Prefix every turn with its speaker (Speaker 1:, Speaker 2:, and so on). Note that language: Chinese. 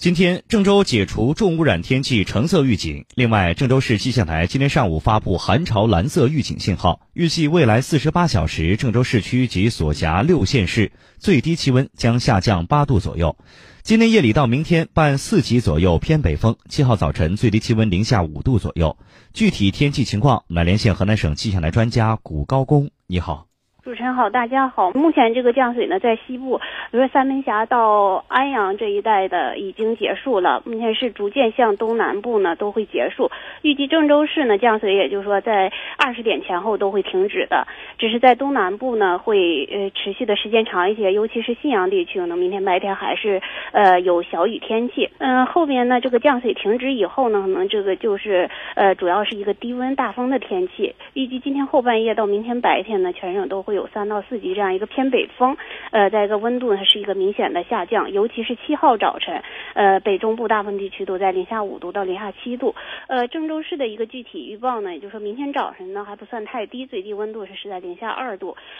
Speaker 1: 今天，郑州解除重污染天气橙色预警。另外，郑州市气象台今天上午发布寒潮蓝色预警信号，预计未来四十八小时，郑州市区及所辖六县市最低气温将下降八度左右。今天夜里到明天伴四级左右偏北风，七号早晨最低气温零下五度左右。具体天气情况，我们来连线河南省气象台专家古高工。你好。
Speaker 2: 主持人好，大家好。目前这个降水呢，在西部，比如说三门峡到安阳这一带的已经结束了，目前是逐渐向东南部呢都会结束。预计郑州市呢降水，也就是说在二十点前后都会停止的，只是在东南部呢会呃持续的时间长一些，尤其是信阳地区呢，明天白天还是呃有小雨天气。嗯，后边呢这个降水停止以后呢，可能这个就是呃主要是一个低温大风的天气。预计今天后半夜到明天白天呢，全省都会。有三到四级这样一个偏北风，呃，在一个温度呢是一个明显的下降，尤其是七号早晨，呃，北中部大部分地区都在零下五度到零下七度。呃，郑州市的一个具体预报呢，也就是说明天早晨呢还不算太低，最低温度是是在零下二度。